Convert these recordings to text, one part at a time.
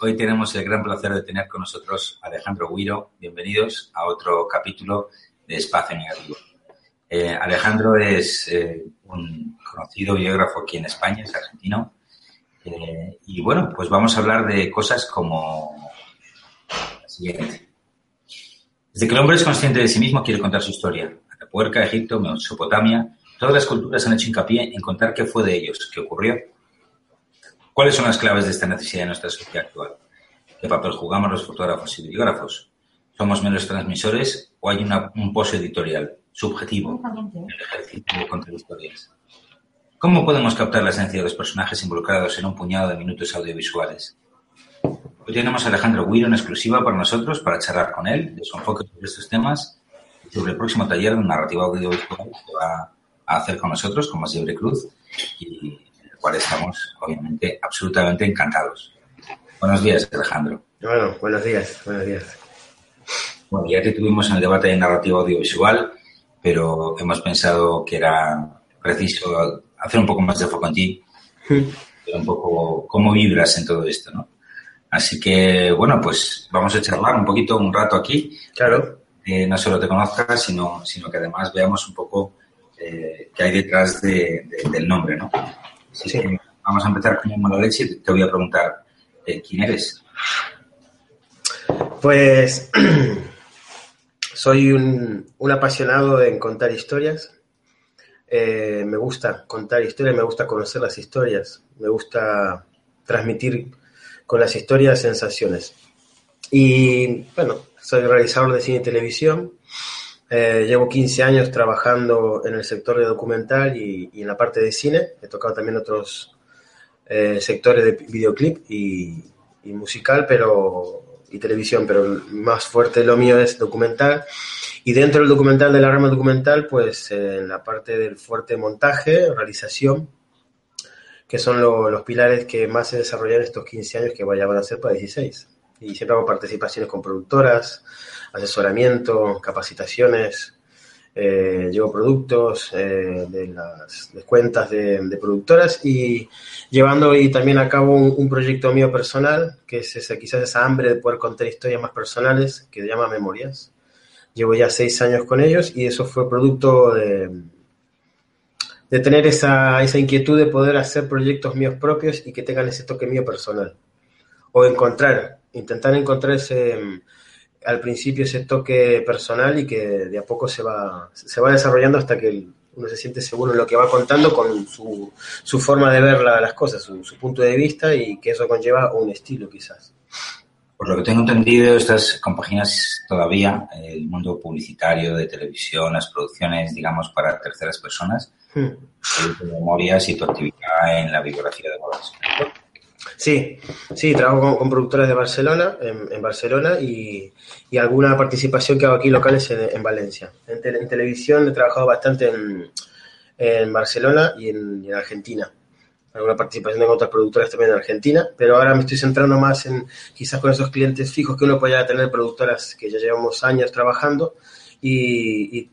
Hoy tenemos el gran placer de tener con nosotros a Alejandro Guiro. Bienvenidos a otro capítulo de Espacio Negativo. Eh, Alejandro es eh, un conocido biógrafo aquí en España, es argentino. Eh, y bueno, pues vamos a hablar de cosas como la siguiente. Desde que el hombre es consciente de sí mismo, quiere contar su historia. Atapuerca, Egipto, Mesopotamia, todas las culturas han hecho hincapié en contar qué fue de ellos, qué ocurrió. ¿Cuáles son las claves de esta necesidad en nuestra sociedad actual? ¿Qué papel jugamos los fotógrafos y videógrafos? ¿Somos menos transmisores o hay un pozo editorial subjetivo en el ejercicio de contar historias? ¿Cómo podemos captar la esencia de los personajes involucrados en un puñado de minutos audiovisuales? Hoy tenemos a Alejandro Guiro en exclusiva para nosotros para charlar con él de su enfoque sobre estos temas y sobre el próximo taller de narrativa audiovisual que va a hacer con nosotros, con Más Cruz, y cual estamos, obviamente, absolutamente encantados. Buenos días, Alejandro. Bueno, buenos días, buenos días. Bueno, ya te tuvimos en el debate de narrativa audiovisual, pero hemos pensado que era preciso hacer un poco más de foco en ti, un poco cómo vibras en todo esto, ¿no? Así que, bueno, pues vamos a charlar un poquito, un rato aquí. Claro. Eh, no solo te conozcas, sino, sino que además veamos un poco eh, qué hay detrás del nombre, ¿no? Así sí. que vamos a empezar con la leche te voy a preguntar, eh, ¿quién eres? Pues soy un, un, apasionado en contar historias. me gusta contar historias, me gusta conocer las historias, me gusta transmitir con las historias, sensaciones. Y bueno, soy realizador de cine y televisión. Eh, llevo 15 años trabajando en el sector de documental y, en la parte de cine. He tocado también otros eh, sectores de videoclip y, musical, pero y televisión, pero más fuerte lo mío es documental. Y dentro del documental, de la rama documental, pues en la parte del fuerte montaje, realización, que son los pilares que más se desarrollan estos 15 años que vaya a ser para 16. Y siempre hago participaciones con productoras, asesoramiento, capacitaciones, eh, llevo productos eh, de las cuentas de, productoras y llevando y también a cabo un, proyecto mío personal, que es ese, quizás esa hambre de poder contar historias más personales, que se llama Memorias. Llevo ya seis años con ellos y eso fue producto de, de tener esa, esa inquietud de poder hacer proyectos míos propios y que tengan ese toque mío personal. O encontrar, intentar encontrar ese, al principio ese toque personal y que de a poco se va, se va desarrollando hasta que uno se siente seguro en lo que va contando con su, su forma de ver las cosas, su, su, punto de vista y que eso conlleva un estilo quizás. Por lo que tengo entendido, estas compaginas todavía el mundo publicitario de televisión, las producciones, digamos, para terceras personas, hmm. memorias y tu actividad en la bibliografía de. Sí, sí, trabajo con, productoras de Barcelona, en, Barcelona, y, y, alguna participación que hago aquí locales en, en Valencia. En, televisión he trabajado bastante en, Barcelona y en Argentina alguna participación en otras productoras también en Argentina, pero ahora me estoy centrando más en quizás con esos clientes fijos que uno pueda tener productoras que ya llevamos años trabajando y,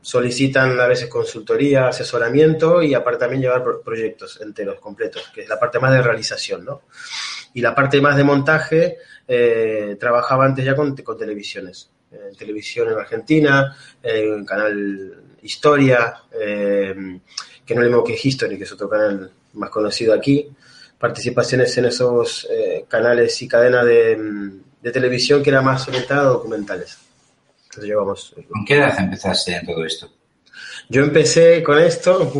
solicitan a veces consultoría, asesoramiento y aparte también llevar proyectos enteros, completos, que es la parte más de realización, ¿no? Y la parte más de montaje, eh, trabajaba antes ya con, con televisiones, televisión en Argentina, en Canal Historia, eh, que no le mismo que History, que es otro canal más conocido aquí, participaciones en esos eh, canales y cadenas de, televisión que era más orientada a documentales. Entonces llevamos... ¿Con qué edad empezaste en todo esto? Yo empecé con esto,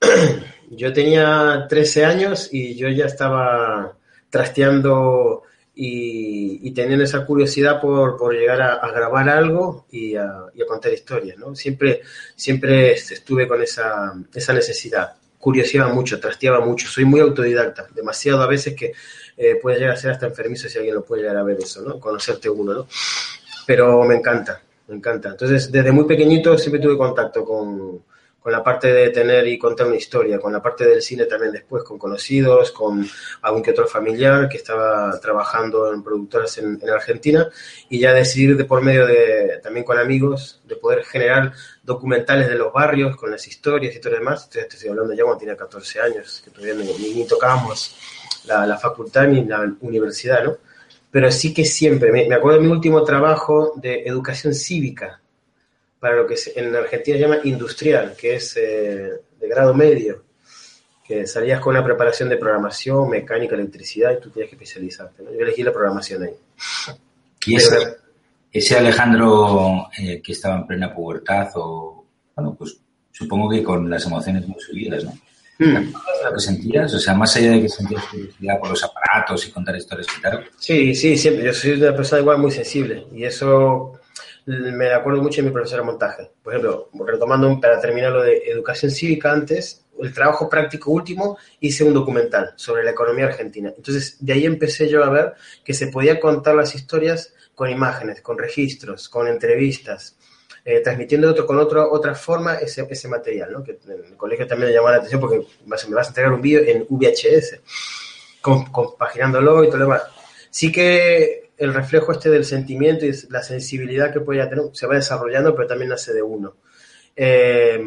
yo tenía 13 años y yo ya estaba trasteando y, teniendo esa curiosidad por, por llegar a, grabar algo y a, contar historias, ¿no? Siempre, siempre estuve con esa, esa necesidad. Curioseaba mucho, trasteaba mucho, soy muy autodidacta, demasiado a veces que eh, puede llegar a ser hasta enfermizo si alguien lo puede llegar a ver eso, ¿no? Conocerte uno, ¿no? Pero me encanta, me encanta. Entonces, desde muy pequeñito siempre tuve contacto con, con la parte de tener y contar una historia, con la parte del cine también después, con conocidos, con algún que otro familiar que estaba trabajando en productoras en, Argentina y ya decidir de por medio de, también con amigos, de poder generar documentales de los barrios con las historias y todo lo demás. Estoy, estoy hablando ya cuando tenía 14 años, que todavía ni, ni tocábamos la, la, facultad ni la universidad, ¿no? Pero sí que siempre, me, me acuerdo de mi último trabajo de educación cívica, para lo que en Argentina se llama industrial, que es eh, de grado medio, que salías con una preparación de programación, mecánica, electricidad y tú tienes que especializarte. Yo elegí la programación ahí. ¿Y ese, ese Alejandro eh, que estaba en plena pubertad o, bueno, pues supongo que con las emociones muy subidas, ¿no? Hmm. lo que sentías? O sea, más allá de que sentías curiosidad por los aparatos y contar historias y tal. Sí, sí, siempre. Yo soy una persona igual muy sensible y eso me acuerdo mucho de mi profesora de montaje. Por ejemplo, retomando para terminar lo de educación cívica antes, el trabajo práctico último, hice un documental sobre la economía argentina. Entonces, de ahí empecé yo a ver que se podía contar las historias con imágenes, con registros, con entrevistas, eh, transmitiendo otro, con otro, otra forma ese, ese material, ¿no? que en el colegio también me llamó la atención porque me vas a entregar un vídeo en VHS, compaginándolo y todo lo demás. Sí que el reflejo este del sentimiento y la sensibilidad que puede tener se va desarrollando, pero también nace de uno. Eh,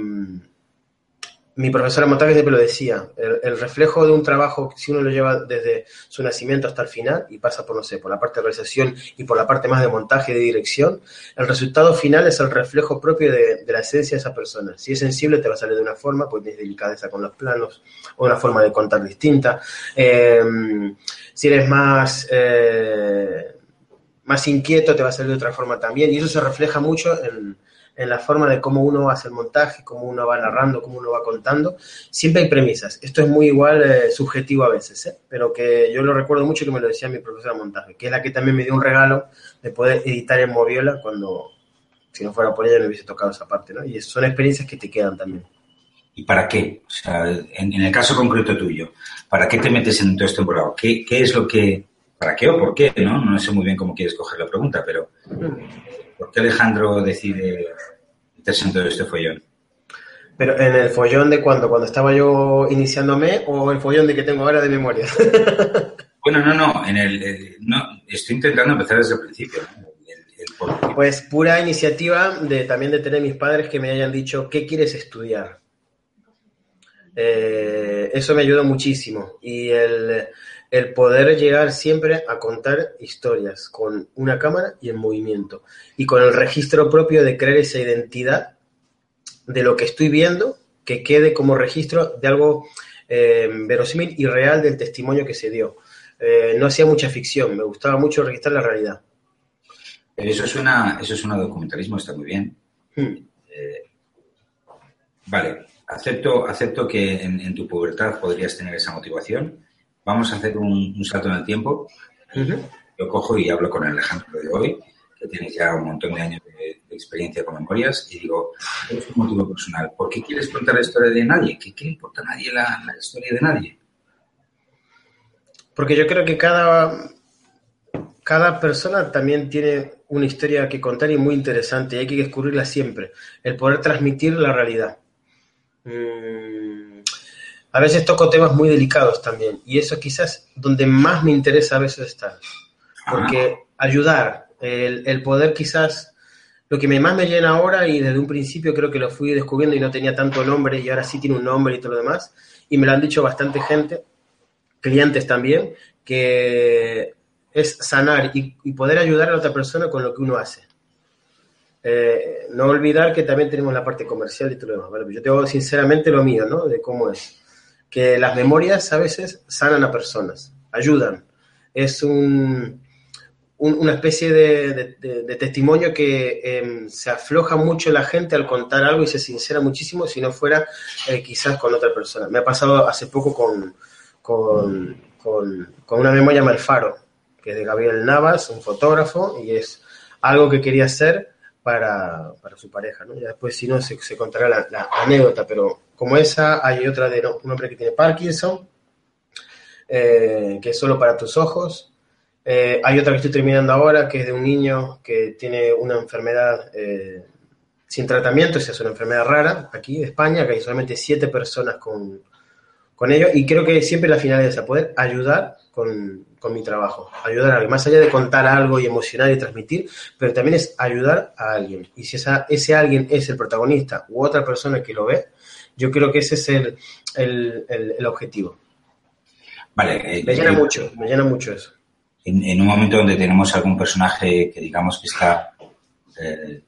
mi profesora montaje siempre lo decía, el, reflejo de un trabajo, si uno lo lleva desde su nacimiento hasta el final y pasa por, no sé, por la parte de realización y por la parte más de montaje y de dirección, el resultado final es el reflejo propio de, la esencia de esa persona. Si es sensible te va a salir de una forma, pues tienes delicadeza con los planos o una forma de contar distinta. Eh, si eres más... Eh, más inquieto te va a salir de otra forma también. Y eso se refleja mucho en, la forma de cómo uno hace el montaje, cómo uno va narrando, cómo uno va contando. Siempre hay premisas. Esto es muy igual eh, subjetivo a veces, ¿eh? pero que yo lo recuerdo mucho que me lo decía mi profesora de montaje, que es la que también me dio un regalo de poder editar en Moviola cuando, si no fuera por ella, no hubiese tocado esa parte. ¿no? Y son experiencias que te quedan también. ¿Y para qué? O sea, en, el caso concreto tuyo, ¿para qué te metes en todo este embolado? ¿Qué, ¿Qué es lo que para qué o por qué, ¿no? No sé muy bien cómo quieres coger la pregunta, pero ¿por qué Alejandro decide meterse en todo este follón? Pero en el follón de cuando, cuando estaba yo iniciándome o el follón de que tengo ahora de memoria. bueno, no, no, en el, no, estoy intentando empezar desde el principio. pues pura iniciativa de también de tener mis padres que me hayan dicho qué quieres estudiar. Eh, eso me ayudó muchísimo y el el poder llegar siempre a contar historias con una cámara y en movimiento y con el registro propio de crear esa identidad de lo que estoy viendo que quede como registro de algo eh, verosímil y real del testimonio que se dio. Eh, no hacía mucha ficción, me gustaba mucho registrar la realidad. eso es una, eso es un documentalismo, está muy bien. Hmm. Eh, vale, acepto, acepto que en, en, tu pubertad podrías tener esa motivación vamos a hacer un, salto en el tiempo. Yo cojo y hablo con Alejandro de hoy, que tiene ya un montón de años de, experiencia con memorias, y digo, es un motivo personal. ¿Por qué quieres contar la historia de nadie? ¿Qué, qué importa a nadie la, historia de nadie? Porque yo creo que cada, cada persona también tiene una historia que contar y muy interesante y hay que descubrirla siempre. El poder transmitir la realidad. Mm, a veces toco temas muy delicados también y eso quizás donde más me interesa a veces estar. Porque ayudar, el, poder quizás, lo que más me llena ahora y desde un principio creo que lo fui descubriendo y no tenía tanto nombre y ahora sí tiene un nombre y todo lo demás, y me lo han dicho bastante gente, clientes también, que es sanar y, poder ayudar a la otra persona con lo que uno hace. Eh, no olvidar que también tenemos la parte comercial y todo lo demás. Yo tengo sinceramente lo mío, ¿no? De cómo es que las memorias a veces sanan a personas, ayudan. Es un, una especie de, testimonio que em, se afloja mucho la gente al contar algo y se sincera muchísimo si no fuera eh, quizás con otra persona. Me ha pasado hace poco con, con, con, una memoria Malfaro, que es de Gabriel Navas, un fotógrafo, y es algo que quería hacer para, su pareja. ¿no? Y después, si no, se, contará la anécdota, pero como esa, hay otra de un hombre que tiene Parkinson, eh, que es solo para tus ojos. Eh, hay otra que estoy terminando ahora, que es de un niño que tiene una enfermedad eh, sin tratamiento, esa es una enfermedad rara aquí en España, que hay solamente siete personas con, con ello, y creo que siempre la finalidad es poder ayudar con, con mi trabajo, ayudar a alguien, más allá de contar algo y emocionar y transmitir, pero también es ayudar a alguien. Y si esa, ese alguien es el protagonista u otra persona que lo ve, yo creo que ese es el, el, el, objetivo. Vale. Eh, me llena mucho, me llena mucho eso. En, en, un momento donde tenemos algún personaje que digamos que está eh,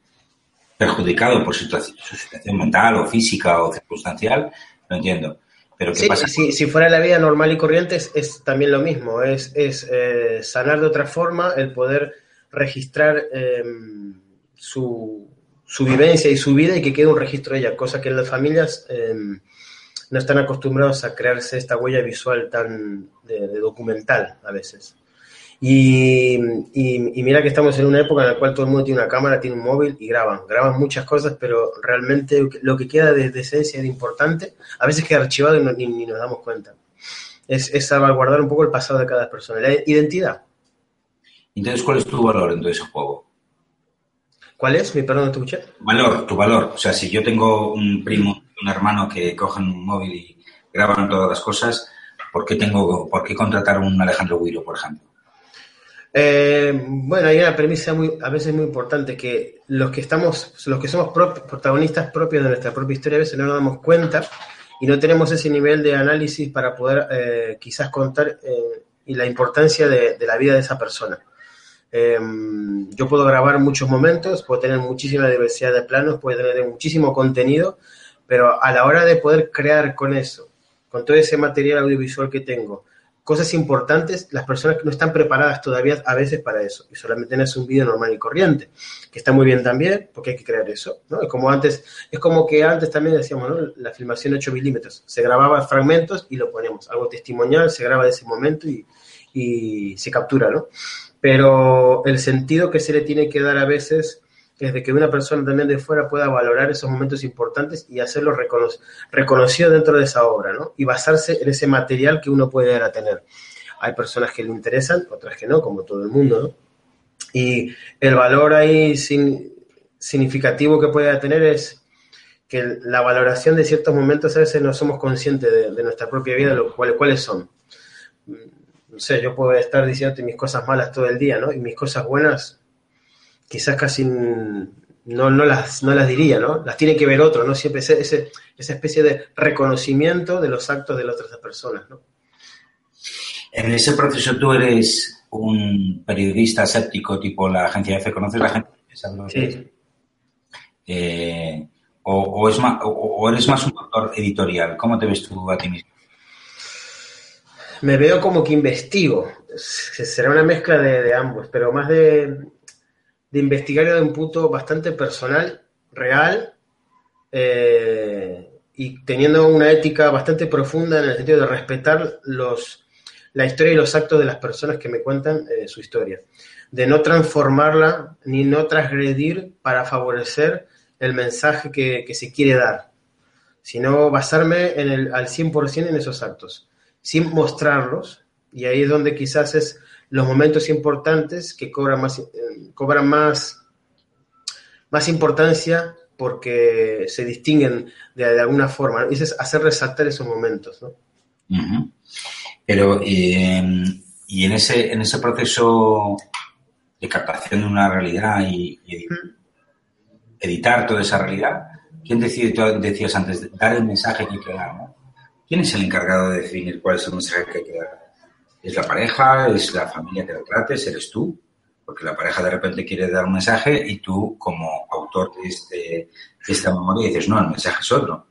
perjudicado por su situación mental o física o circunstancial, lo entiendo. Pero ¿qué pasa? Si, si, fuera la vida normal y corriente es, también lo mismo, es, es eh, sanar de otra forma, el poder registrar em, su, su, vivencia y su vida y que quede un registro de ella, cosa que las familias em, no están acostumbrados a crearse esta huella visual tan de documental a veces. Y, mira que estamos en una época en la cual todo el mundo tiene una cámara, tiene un móvil y graban. Graban muchas cosas, pero realmente lo que queda de, esencia de importante, a veces queda archivado y ni, nos damos cuenta. Es, es, salvaguardar un poco el pasado de cada persona, la identidad. Entonces, ¿cuál es tu valor en todo ese juego? ¿Cuál es? Mi perdón, ¿te escuché? Valor, tu valor. O sea, si yo tengo un primo, un hermano que cogen un móvil y graban todas las cosas, ¿por qué, tengo, por qué contratar a un Alejandro Guiro, por ejemplo? Eh, bueno, hay una premisa muy, a veces muy importante que los que estamos, los que somos protagonistas propios de nuestra propia historia, a veces no nos damos cuenta y no tenemos ese nivel de análisis para poder eh, quizás contar eh, y la importancia de, la vida de esa persona. Yo puedo grabar muchos momentos, puedo tener muchísima diversidad de planos, puedo tener muchísimo contenido, pero a la hora de poder crear con eso, con todo ese material audiovisual que tengo, cosas importantes, las personas que no están preparadas todavía a veces para eso y solamente tienes un vídeo normal y corriente, que está muy bien también, porque hay que crear eso, ¿no? Es como antes, es como que antes también decíamos, ¿no? La filmación 8 milímetros, se grababa fragmentos y lo ponemos, algo testimonial, se graba de ese momento y, y se captura, ¿no? Pero el sentido que se le tiene que dar a veces es de que una persona también de fuera pueda valorar esos momentos importantes y hacerlo reconocido dentro de esa obra, ¿no? Y basarse en ese material que uno puede dar a tener. Hay personas que le interesan, otras que no, como todo el mundo, ¿no? Y el valor ahí significativo que puede tener es que la valoración de ciertos momentos a veces no somos conscientes de, nuestra propia vida, lo cual, cuáles son. No sé, yo puedo estar diciéndote mis cosas malas todo el día, ¿no? Y mis cosas buenas quizás casi no, no, las, no las diría, ¿no? Las tiene que ver otro, ¿no? Siempre ese, esa especie de reconocimiento de los actos de las otras personas, ¿no? En ese proceso tú eres un periodista escéptico tipo la agencia F, ¿conoces la agencia Sí. Eh, o, es más, o, eres más un autor editorial? ¿Cómo te ves tú a ti mismo? Me veo como que investigo. Será una mezcla de, ambos, pero más de, de investigar de un punto bastante personal, real, eh, y teniendo una ética bastante profunda en el sentido de respetar los, la historia y los actos de las personas que me cuentan eh, su historia. De no transformarla ni no transgredir para favorecer el mensaje que, que se quiere dar, sino basarme en el, al 100% en esos actos, sin mostrarlos, y ahí es donde quizás es los momentos importantes que cobran más, eh, cobran más, más importancia porque se distinguen de, alguna forma. Y es hacer resaltar esos momentos. ¿no? Pero, em, y en ese, en ese proceso de captación de una realidad y, editar toda esa realidad, ¿quién decide, tú decías antes, dar el mensaje que hay que dar? ¿Quién es el encargado de definir cuál es el mensaje que hay que dar? ¿Es la pareja? ¿Es la familia que lo trates? ¿Eres tú? Porque la pareja de repente quiere dar un mensaje y tú, como autor de, este, esta memoria, dices, no, el mensaje es otro.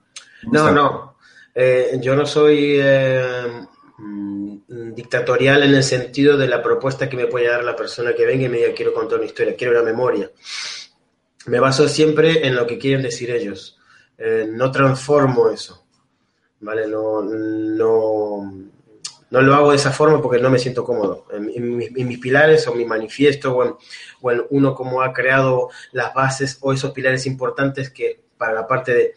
No, no. Eh, yo no soy eh, dictatorial en el sentido de la propuesta que me puede dar la persona que venga y me diga, quiero contar una historia, quiero una memoria. Me baso siempre en lo que quieren decir ellos. Eh, no transformo eso. ¿Vale? No, no, no lo hago de esa forma porque no me siento cómodo. En, mis, pilares o mi manifiesto o en, uno como ha creado las bases o esos pilares importantes que para la parte de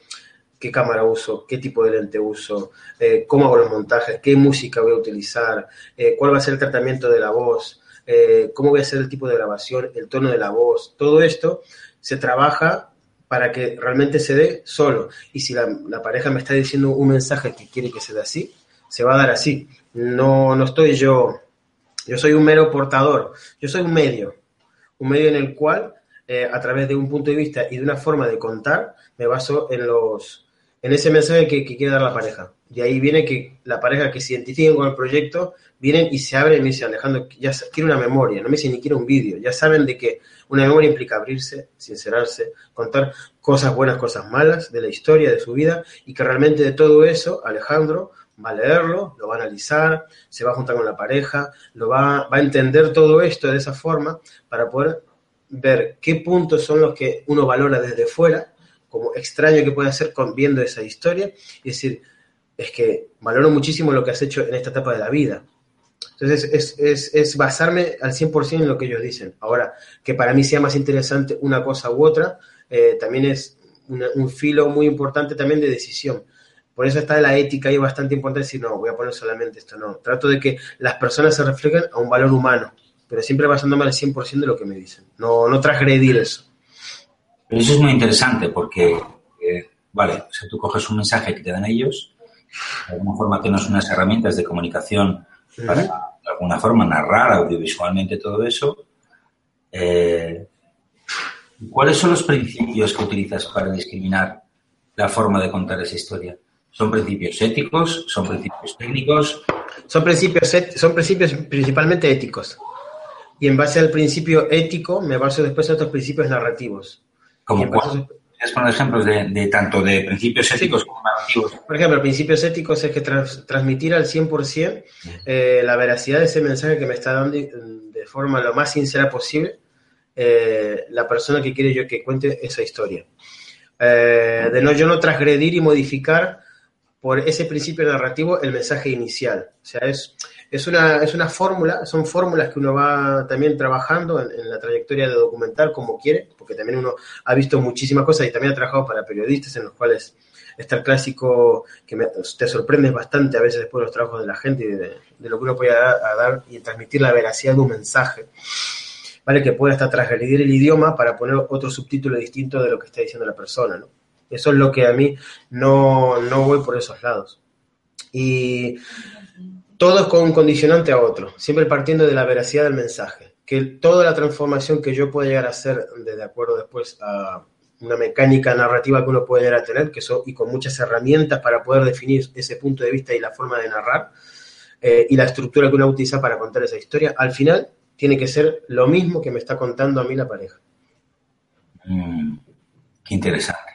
qué cámara uso, qué tipo de lente uso, eh, cómo hago los montajes, qué música voy a utilizar, eh, cuál va a ser el tratamiento de la voz, eh, cómo voy a hacer el tipo de grabación, el tono de la voz, todo esto se trabaja para que realmente se dé solo. Y si la, pareja me está diciendo un mensaje que quiere que se dé así, se va a dar así. No, no estoy yo, yo soy un mero portador, yo soy un medio, un medio en el cual, eh, a través de un punto de vista y de una forma de contar, me baso en los en ese mensaje que, que quiere dar la pareja. De ahí viene que la pareja que se identifiquen con el proyecto vienen y se abren y me Alejandro, ya quiero una memoria, no me dicen ni quiero un vídeo, ya saben de que una memoria implica abrirse, sincerarse, contar cosas buenas, cosas malas de la historia, de su vida, y que realmente de todo eso Alejandro va a leerlo, lo va a analizar, se va a juntar con la pareja, lo va, va a entender todo esto de esa forma para poder ver qué puntos son los que uno valora desde fuera, como extraño que puede ser con, viendo esa historia, y decir, es que valoro muchísimo lo que has hecho en esta etapa de la vida. Entonces, es, es, es basarme al 100% en lo que ellos dicen. Ahora, que para mí sea más interesante una cosa u otra, eh, también es una, un filo muy importante también de decisión. Por eso está la ética ahí bastante importante decir, no, voy a poner solamente esto, no. Trato de que las personas se reflejen a un valor humano, pero siempre basándome al 100% de lo que me dicen. No, no transgredir eso. Pero eso es muy interesante porque, eh, vale, o sea, tú coges un mensaje que te dan ellos, de alguna forma tienes unas herramientas de comunicación para, de alguna forma, narrar audiovisualmente todo eso. Eh, ¿Cuáles son los principios que utilizas para discriminar la forma de contar esa historia? ¿Son principios éticos? ¿Son principios técnicos? Son principios, son principios principalmente éticos. Y en base al principio ético me baso después en otros principios narrativos. ¿Como cuál? ¿Puedes poner ejemplos de, de, tanto de principios éticos sí. como narrativos? Por ejemplo, principios éticos es que trans, transmitir al 100% eh, la veracidad de ese mensaje que me está dando de forma lo más sincera posible eh, la persona que quiere yo que cuente esa historia. Eh, de no yo no transgredir y modificar por ese principio narrativo el mensaje inicial. O sea, es, es una, es una fórmula, son fórmulas que uno va también trabajando en, en, la trayectoria de documental como quiere, porque también uno ha visto muchísimas cosas y también ha trabajado para periodistas en los cuales está el clásico que me, te sorprende bastante a veces después de los trabajos de la gente y de, de lo que uno puede dar, a dar y transmitir la veracidad de un mensaje. ¿Vale? Que puede hasta transgredir el idioma para poner otro subtítulo distinto de lo que está diciendo la persona, ¿no? Eso es lo que a mí no, no voy por esos lados. Y todo es con un condicionante a otro, siempre partiendo de la veracidad del mensaje. Que toda la transformación que yo pueda llegar a hacer de, de acuerdo después a una mecánica narrativa que uno puede llegar a tener, que son, y con muchas herramientas para poder definir ese punto de vista y la forma de narrar, eh, y la estructura que uno utiliza para contar esa historia, al final tiene que ser lo mismo que me está contando a mí la pareja. Mm, qué interesante.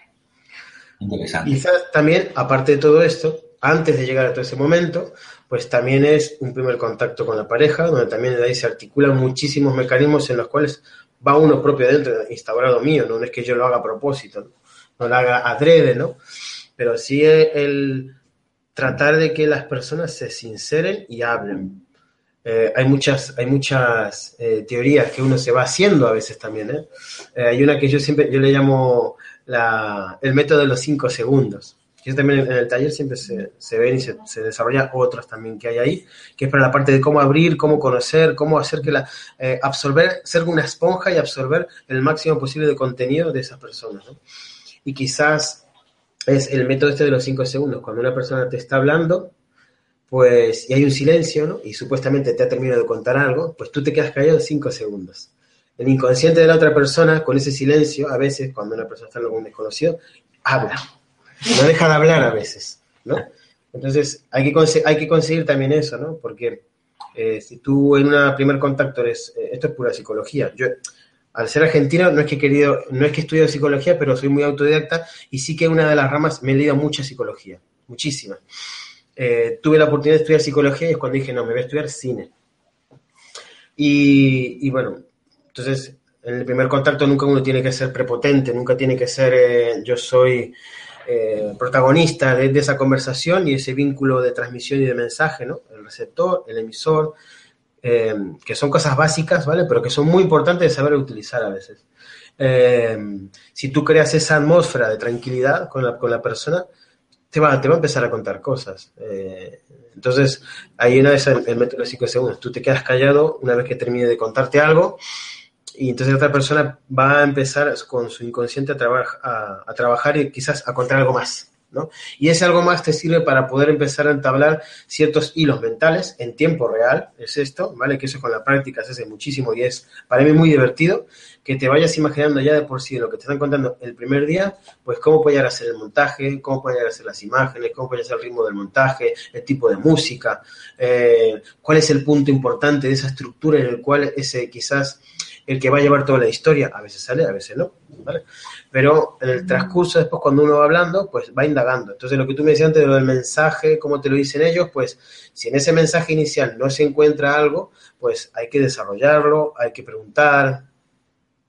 Interesante. Quizás también, aparte de todo esto, antes de llegar a todo ese momento, pues también es un primer contacto con la pareja, donde también de ahí se articulan muchísimos mecanismos en los cuales va uno propio dentro, instaurado mío, no es que yo lo haga a propósito, no, no lo haga adrede, ¿no? Pero sí el tratar de que las personas se sinceren y hablen. Eh, hay muchas, hay muchas eh, teorías que uno se va haciendo a veces también. ¿eh? eh hay una que yo siempre, yo le llamo la, el método de los cinco segundos. Yo también en el taller siempre se, se ven y se, se desarrollan otros también que hay ahí, que es para la parte de cómo abrir, cómo conocer, cómo hacer que la, eh, absorber, ser una esponja y absorber el máximo posible de contenido de esas personas. Y quizás es el método este de los cinco segundos. Cuando una persona te está hablando, pues, y hay un silencio, ¿no? Y supuestamente te ha terminado de contar algo, pues tú te quedas callado cinco segundos. El inconsciente de la otra persona, con ese silencio, a veces, cuando una persona está en algún desconocido, habla. No deja de hablar a veces, ¿no? Entonces, hay que, hay que conseguir también eso, ¿no? Porque eh, si tú en un primer contacto eres, eh, esto es pura psicología. Yo, al ser argentino, no es que he querido, no es que he estudiado psicología, pero soy muy autodidacta y sí que una de las ramas me he leído mucha psicología, muchísima. Eh, tuve la oportunidad de estudiar psicología y es cuando dije, no, me voy a estudiar cine. Y, y bueno, entonces, en el primer contacto nunca uno tiene que ser prepotente, nunca tiene que ser, eh, yo soy eh, protagonista de, esa conversación y ese vínculo de transmisión y de mensaje, ¿no? El receptor, el emisor, eh, que son cosas básicas, ¿vale? Pero que son muy importantes de saber utilizar a veces. Eh, si tú creas esa atmósfera de tranquilidad con la, con la persona, te va, te va, a empezar a contar cosas. Eh, entonces, hay una vez el, el método de 5 segundos. Tú te quedas callado una vez que termine de contarte algo y entonces otra persona va a empezar con su inconsciente a, a trabajar y quizás a contar algo más. Y ese algo más te sirve para poder empezar a entablar ciertos hilos mentales en tiempo real, es esto, ¿vale? Que eso con la práctica se hace muchísimo y es para mí muy divertido que te vayas imaginando ya de por sí lo que te están contando el primer día, pues cómo puede llegar a ser el montaje, cómo puede llegar a ser las imágenes, cómo puede ser el ritmo del montaje, el tipo de música, eh, cuál es el punto importante de esa estructura en el cual ese quizás el que va a llevar toda la historia, a veces sale, a veces no, ¿vale? Pero en el transcurso, después cuando uno va hablando, pues va indagando. Entonces, lo que tú me decías antes del mensaje, cómo te lo dicen ellos, pues si en ese mensaje inicial no se encuentra algo, pues hay que desarrollarlo, hay que preguntar,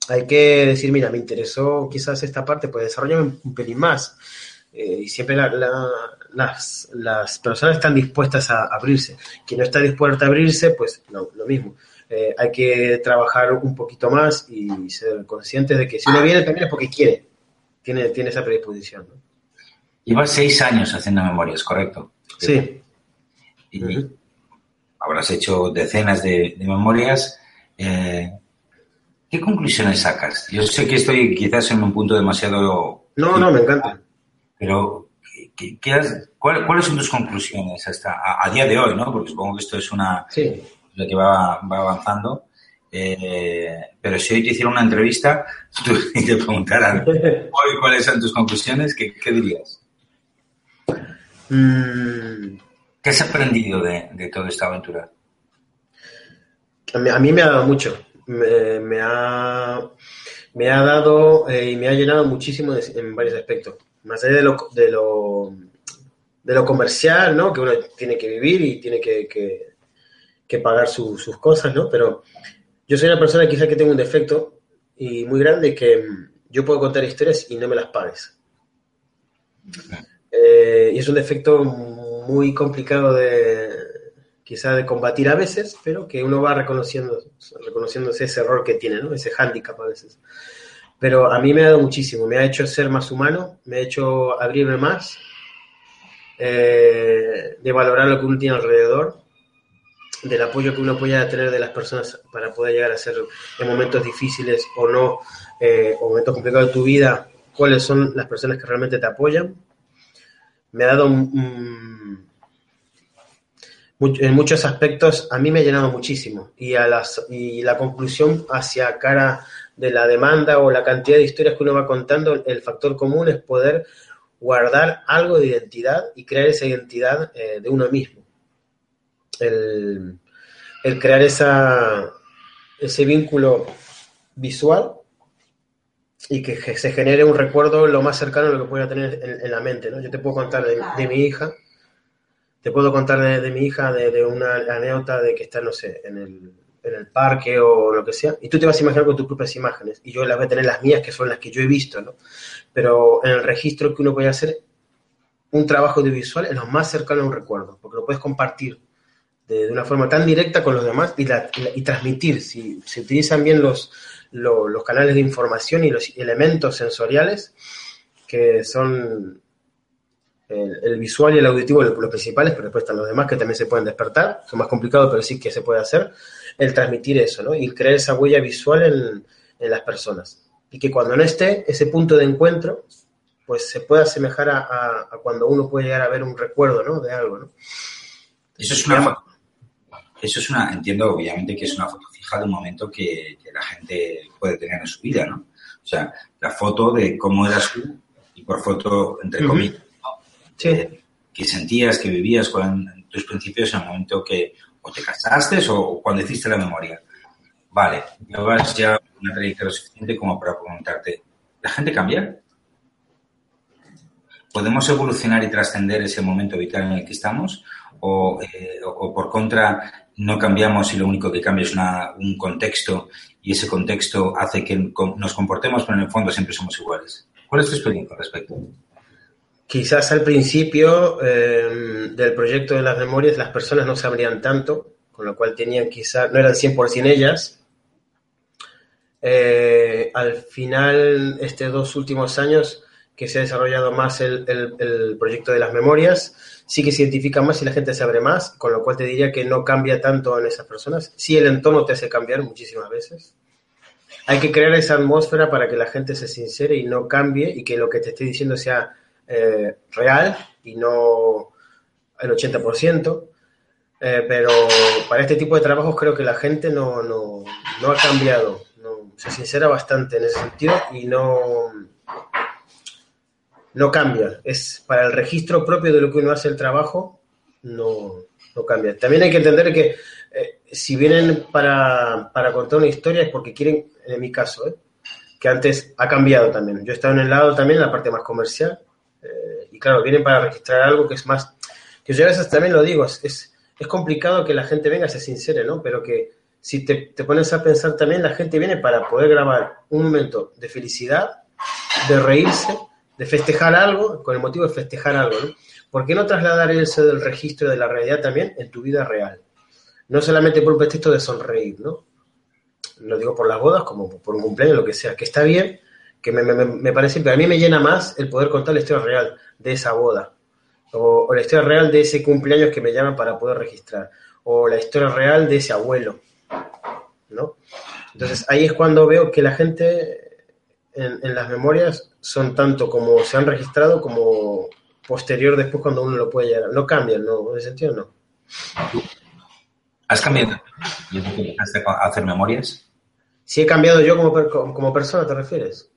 hay que decir, mira, me interesó quizás esta parte, pues desarrollame un pelín más. Eh, y siempre las, las, personas están dispuestas a abrirse. Quien no está dispuesto a abrirse, pues no, lo mismo. Eh, hay que trabajar un poquito más y ser conscientes de que si uno viene también es porque quiere, tiene, tiene esa predisposición. Llevas seis años haciendo memorias, ¿correcto? Sí. Y habrás hecho decenas de, memorias. Eh, ¿Qué conclusiones sacas? Yo sé que estoy quizás en un punto demasiado... No, no, me encanta. Pero, ¿cuáles son tus conclusiones hasta a, a, día de hoy, no? Porque supongo que esto es una, sí lo que va, va avanzando. Eh, pero si hoy te hiciera una entrevista y te preguntaran hoy cuáles son tus conclusiones, ¿qué, qué dirías? Mm. ¿Qué has aprendido de, de toda esta aventura? A mí, a mí, me ha dado mucho. Me, me ha, me ha dado eh, y me ha llenado muchísimo en varios aspectos. Más allá de lo, de lo, de lo comercial, ¿no? Que uno tiene que vivir y tiene que, que que pagar sus cosas, ¿no? Pero yo soy una persona quizá que tengo un defecto y muy grande que mm, yo puedo contar historias y no me las pagues. Eh, y es un defecto muy complicado de quizá de combatir a veces, pero que uno va reconociendo, reconociéndose ese error que tiene, ¿no? Ese hándicap a veces. Pero a mí me ha dado muchísimo, me ha hecho ser más humano, me ha hecho abrirme más, eh, de valorar lo que uno tiene alrededor del apoyo que uno pueda tener de las personas para poder llegar a ser en momentos difíciles o no, eh, o momentos complicados de tu vida, cuáles son las personas que realmente te apoyan. Me ha dado en muchos aspectos, a mí me ha llenado muchísimo. Y, a las, y la conclusión hacia cara de la demanda o la cantidad de historias que uno va contando, el factor común es poder guardar algo de identidad y crear esa identidad eh, de uno mismo el, crear esa, ese vínculo visual y que se genere un recuerdo lo más cercano a lo que pueda tener en, la mente. ¿no? Yo te puedo contar de, mi hija, te puedo contar de, mi hija, de, una anécdota de que está, no sé, en el, en el parque o lo que sea, y tú te vas a imaginar con tus propias imágenes, y yo las voy a tener las mías, que son las que yo he visto, ¿no? Pero en el registro que uno puede hacer, un trabajo audiovisual es lo más cercano a un recuerdo, porque lo puedes compartir de, una forma tan directa con los demás y, y, transmitir. Si se utilizan bien los, los, canales de información y los elementos sensoriales, que son el, visual y el auditivo los, principales, pero después están los demás que también se pueden despertar, son más complicados, pero sí que se puede hacer, el transmitir eso, ¿no? Y crear esa huella visual en, en las personas. Y que cuando no esté, ese punto de encuentro, pues se pueda asemejar a, a, cuando uno puede llegar a ver un recuerdo, ¿no? De algo, ¿no? Eso es una, eso es una, entiendo obviamente que es una foto fija de un momento que, la gente puede tener en su vida, ¿no? O sea, la foto de cómo eras tú, y por foto, entre comillas, sí. que sentías, que vivías con tus principios en el momento que o te casaste o cuando hiciste la memoria. Vale, llevas ya una trayectoria suficiente como para preguntarte, ¿la gente cambia? ¿Podemos evolucionar y trascender ese momento vital en el que estamos? O, eh, o, por contra no cambiamos y lo único que cambia es un contexto y ese contexto hace que nos comportemos, pero en el fondo siempre somos iguales. ¿Cuál es tu experiencia al respecto? Quizás al principio eh, del proyecto de las memorias las personas no sabrían tanto, con lo cual tenían quizás, no eran 100% ellas. Eh, al final, estos dos últimos años que se ha desarrollado más el, el proyecto de las memorias, sí que se identifica más y la gente se abre más, con lo cual te diría que no cambia tanto en esas personas. Sí, el entorno te hace cambiar muchísimas veces. hay que crear esa atmósfera para que la gente se sincere y no cambie y que lo que te esté diciendo sea eh, real y no el 80%. Eh, pero para este tipo de trabajos creo que la gente no, no, no ha cambiado, no, se sincera bastante en ese sentido y no, no cambia. Es para el registro propio de lo que uno hace el trabajo, no, no cambia. También hay que entender que eh, si vienen para, para, contar una historia es porque quieren, en mi caso, ¿eh? que antes ha cambiado también. Yo he estado en el lado también, la parte más comercial, eh, y claro, vienen para registrar algo que es más, que yo a veces también lo digo, es, es, es complicado que la gente venga, se sincere, ¿no? Pero que si te, te, pones a pensar también, la gente viene para poder grabar un momento de felicidad, de reírse, de festejar algo, con el motivo de festejar algo, ¿no? ¿Por qué no trasladar eso del registro de la realidad también en tu vida real? No solamente por un pretexto de sonreír, ¿no? Lo digo por las bodas, como por un cumpleaños, lo que sea, que está bien, que me, parece, pero a mí me llena más el poder contar la historia real de esa boda, o, la historia real de ese cumpleaños que me llaman para poder registrar, o la historia real de ese abuelo, ¿no? Entonces ahí es cuando veo que la gente en, en las memorias son tanto como se han registrado como posterior después cuando uno lo puede llegar. No cambian, ¿no? En ese sentido, no. ¿Has cambiado dejaste a hacer memorias? Sí, he cambiado yo como, como persona, ¿te refieres?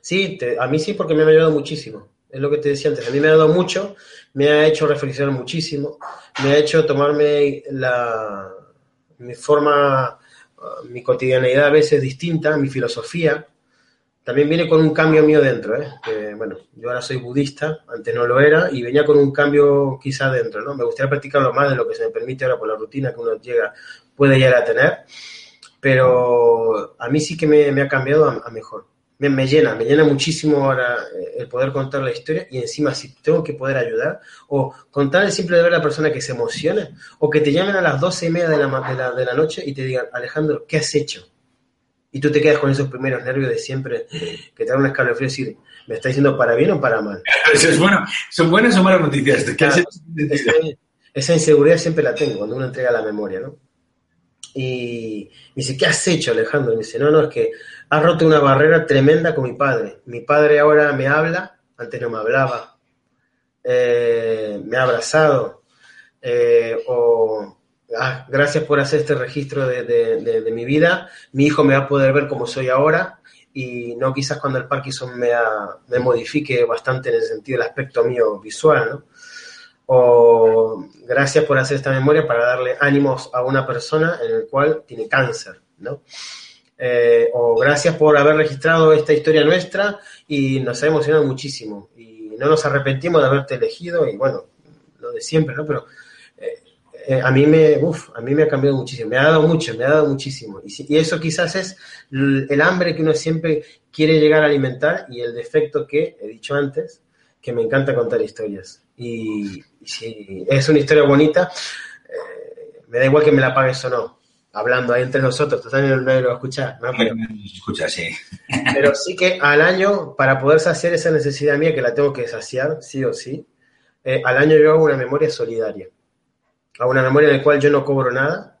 Sí, te, a mí sí, porque me ha ayudado muchísimo. Es lo que te decía antes. A mí me ha ayudado mucho, me ha hecho reflexionar muchísimo, me ha hecho tomarme la, mi forma, mi cotidianeidad a veces distinta, mi filosofía, también viene con un cambio mío dentro, ¿eh? Que, bueno, yo ahora soy budista, antes no lo era, y venía con un cambio quizá dentro, ¿no? Me gustaría practicarlo más de lo que se me permite ahora por la rutina que uno llega, puede llegar a tener, pero a mí sí que me, me ha cambiado a, a mejor. Me, me, llena, me llena muchísimo ahora eh, el poder contar la historia y encima si tengo que poder ayudar o contar el simple de ver a la persona que se emocione o que te llamen a las doce y media de la, de la, de la noche y te digan, Alejandro, ¿qué has hecho? Y tú te quedas con esos primeros nervios de siempre que te dan un escalofrío y decir, ¿me está diciendo para bien o para mal? Es bueno. ¿Son buenas o malas noticias? Claro, esa, esa, inseguridad siempre la tengo cuando uno entrega la memoria, ¿no? Y me dice, ¿qué has hecho, Alejandro? Y me dice, no, no, es que has roto una barrera tremenda con mi padre. Mi padre ahora me habla, antes no me hablaba, eh, me ha abrazado, eh, o ah, gracias por hacer este registro de, de, de, de, mi vida, mi hijo me va a poder ver como soy ahora y no quizás cuando el Parkinson me, ha, me modifique bastante en el sentido del aspecto mío visual, ¿no? O gracias por hacer esta memoria para darle ánimos a una persona en el cual tiene cáncer, ¿no? Eh, o gracias por haber registrado esta historia nuestra y nos ha emocionado muchísimo y no nos arrepentimos de haberte elegido y bueno, lo de siempre, ¿no? Pero eh, a mí me, uf, a mí me ha cambiado muchísimo, me ha dado mucho, me ha dado muchísimo. Y, y, eso quizás es el hambre que uno siempre quiere llegar a alimentar y el defecto que he dicho antes, que me encanta contar historias. Y, y si es una historia bonita, eh, me da igual que me la pagues o no. Hablando ahí entre nosotros, total no lo va a escuchar, ¿no? Pero, escucha, sí. pero sí que al año, para poder saciar esa necesidad mía, que la tengo que saciar, sí o sí, eh, al año yo hago una memoria solidaria a una memoria en la cual yo no cobro nada,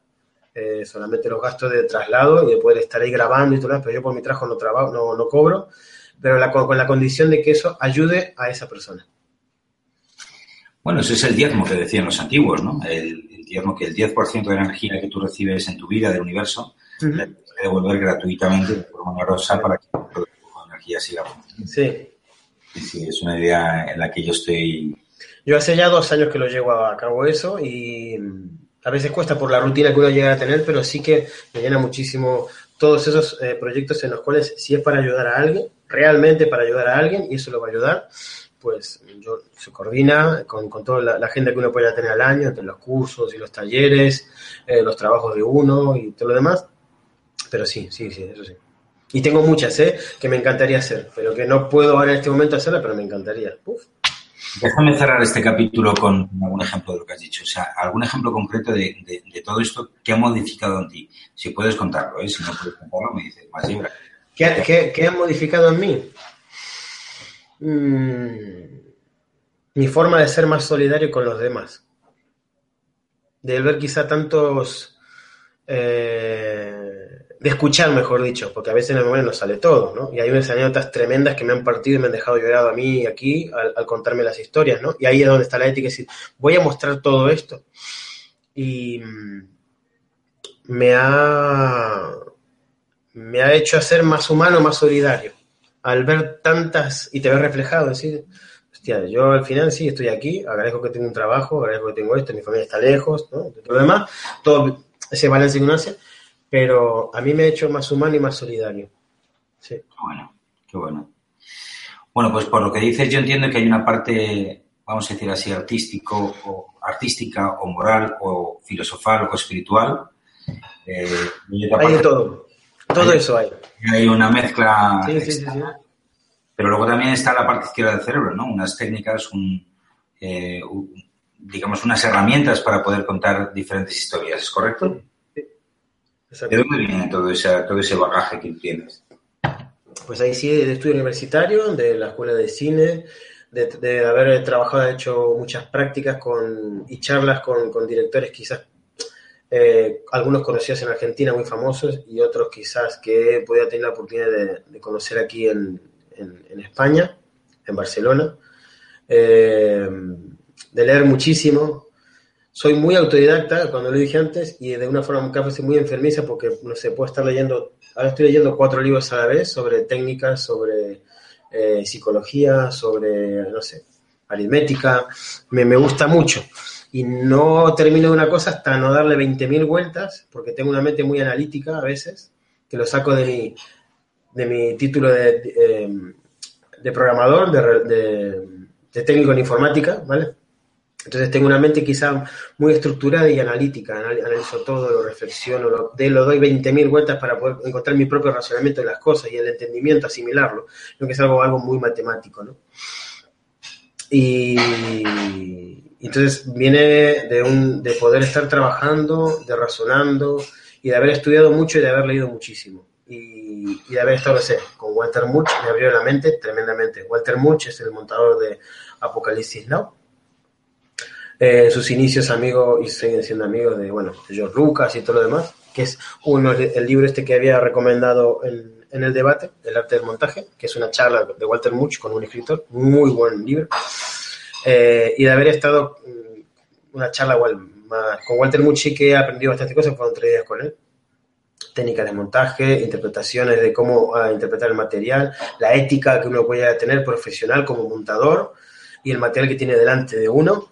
eh, solamente los gastos de traslado y de poder estar ahí grabando y todo, pero yo por mi trabajo no, trabajo, no, no cobro, pero la, con la condición de que eso ayude a esa persona. Bueno, ese es el diezmo que decían los antiguos, ¿no? El, el diezmo que el 10% de la energía que tú recibes en tu vida del universo uh -huh. devolver gratuitamente de forma honrosa para que tu energía siga. Sí, sí, es una idea en la que yo estoy yo hace ya dos años que lo llevo a cabo eso y a veces cuesta por la rutina que uno llega a tener, pero sí que me llena muchísimo todos esos eh, proyectos en los cuales si es para ayudar a alguien, realmente para ayudar a alguien, y eso lo va a ayudar, pues yo, se coordina con, con toda la, la, gente que uno pueda tener al año, entre los cursos y los talleres, eh, los trabajos de uno y todo lo demás. Pero sí, sí, sí, eso sí. Y tengo muchas, ¿eh? Que me encantaría hacer, pero que no puedo ahora en este momento hacerla, pero me encantaría. Uf. Déjame cerrar este capítulo con algún ejemplo de lo que has dicho. O sea, algún ejemplo concreto de, de, todo esto que ha modificado en ti. Si puedes contarlo, ¿eh? Si no puedes contarlo, me dices más libre. ¿Qué, qué, qué ha modificado en mí? Mm, mi forma de ser más solidario con los demás. De ver quizá tantos eh, de escuchar, mejor dicho, porque a veces en el momento no sale todo, ¿no? Y hay unas anécdotas tremendas que me han partido y me han dejado llorado a mí aquí al, contarme las historias, ¿no? Y ahí es donde está la ética, es decir, voy a mostrar todo esto. Y mm, me ha, me ha hecho ser más humano, más solidario. Al ver tantas, y te ves reflejado, decir, hostia, yo al final sí estoy aquí, agradezco que tengo un trabajo, agradezco que tengo esto, mi familia está lejos, ¿no? todo lo demás, todo ese balance y pero a mí me ha hecho más humano y más solidario. Sí. Bueno, qué bueno. Bueno, pues por lo que dices, yo entiendo que hay una parte, vamos a decir así, artístico, o artística, o moral, o filosofal, o espiritual. Eh, hay de todo. Todo eso hay. Hay una mezcla. Sí, sí, sí, Pero luego también está la parte izquierda del cerebro, ¿no? Unas técnicas, un, eh, digamos, unas herramientas para poder contar diferentes historias, ¿es correcto? ¿De dónde viene todo ese, todo ese bagaje que tienes? Pues ahí sí, de estudio universitario, de la escuela de cine, de, haber trabajado, hecho muchas prácticas con, y charlas con, con directores quizás, eh, algunos conocidos en Argentina, muy famosos, y otros quizás que he podido tener la oportunidad de, conocer aquí en, en, España, en Barcelona, eh, de leer muchísimo, soy muy autodidacta, cuando lo dije antes, y de una forma casi muy enfermiza porque, no sé, puedo estar leyendo, ahora estoy leyendo cuatro libros a la vez sobre técnicas, sobre eh, psicología, sobre, no sé, aritmética, me, me, gusta mucho. Y no termino una cosa hasta no darle 20.000 vueltas, porque tengo una mente muy analítica a veces, que lo saco de mi, de mi título de, de, de programador, de, de técnico en informática, ¿vale? Entonces tengo una mente quizá muy estructurada y analítica, analizo todo, lo reflexiono, lo, de, lo doy 20.000 vueltas para poder encontrar mi propio razonamiento de las cosas y el entendimiento, asimilarlo, lo que es algo, algo muy matemático, ¿no? Y, entonces viene de, un, de poder estar trabajando, de razonando y de haber estudiado mucho y de haber leído muchísimo. Y, y de haber estado, no con Walter Murch, me abrió la mente tremendamente. Walter Murch es el montador de Apocalipsis Now eh, sus inicios amigos y siguen siendo amigos de, bueno, George Lucas y todo lo demás, que es uno, el libro este que había recomendado en, el debate, El arte del montaje, que es una charla de Walter Much con un escritor, muy buen libro, eh, y de haber estado mm, una charla con Walter Much que he aprendido bastante cosas, fueron tres días con él, técnicas de montaje, interpretaciones de cómo uh, interpretar el material, la ética que uno puede tener profesional como montador y el material que tiene delante de uno